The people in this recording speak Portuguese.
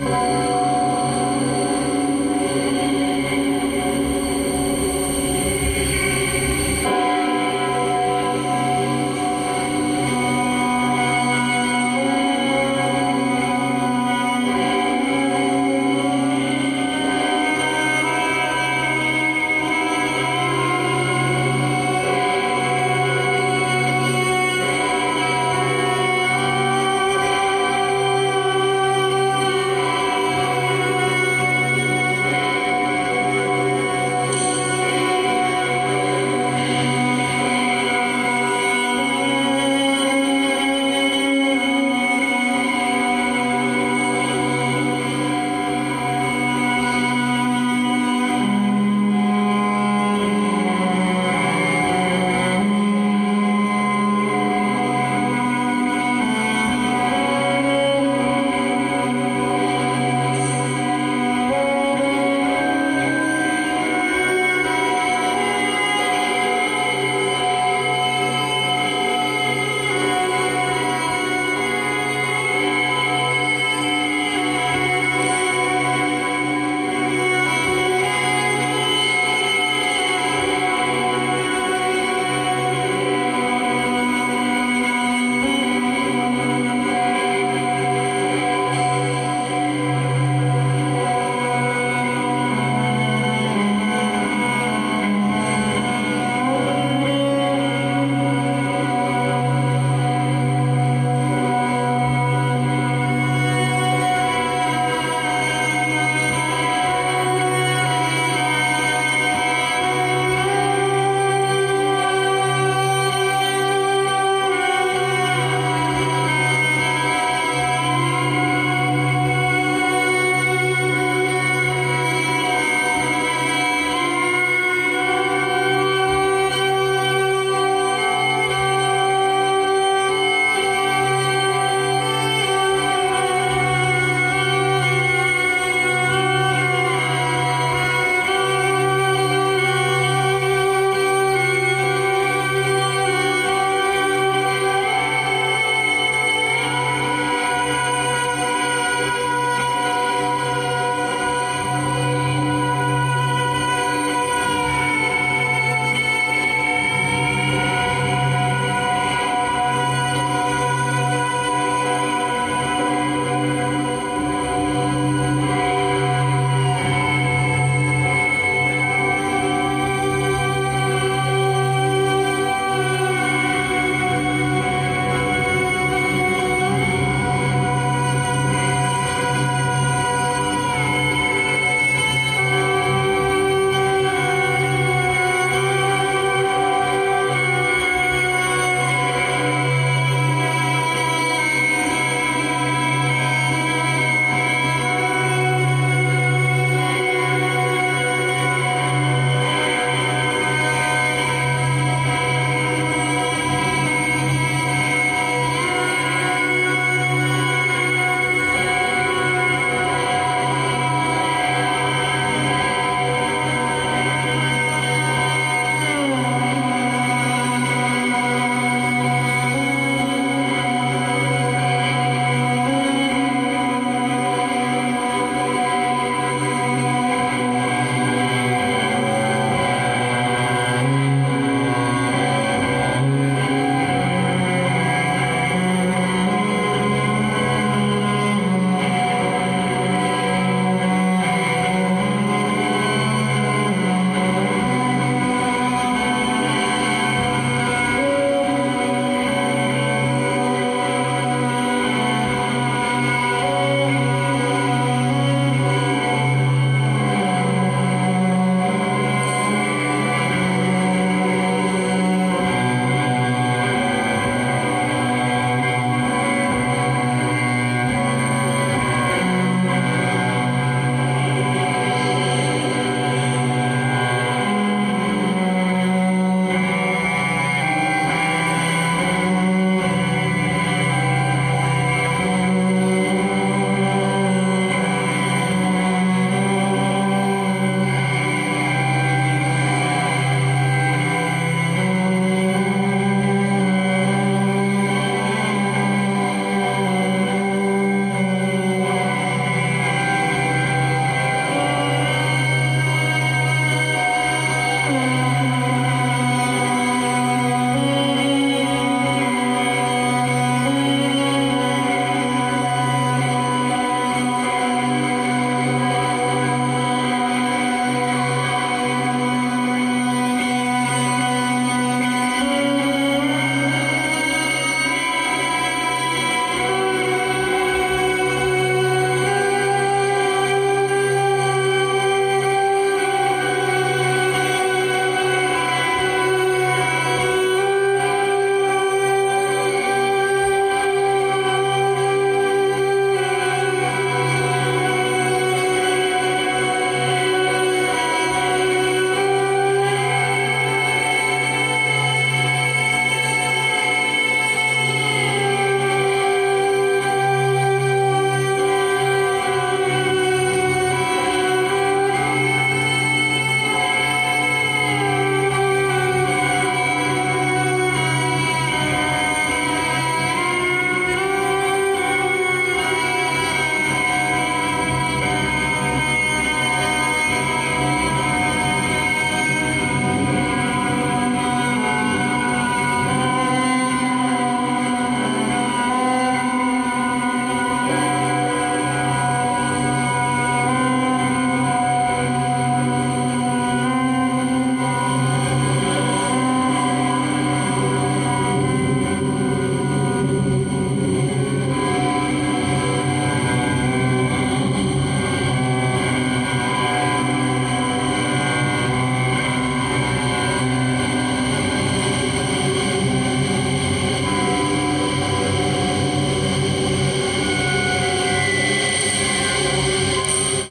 Música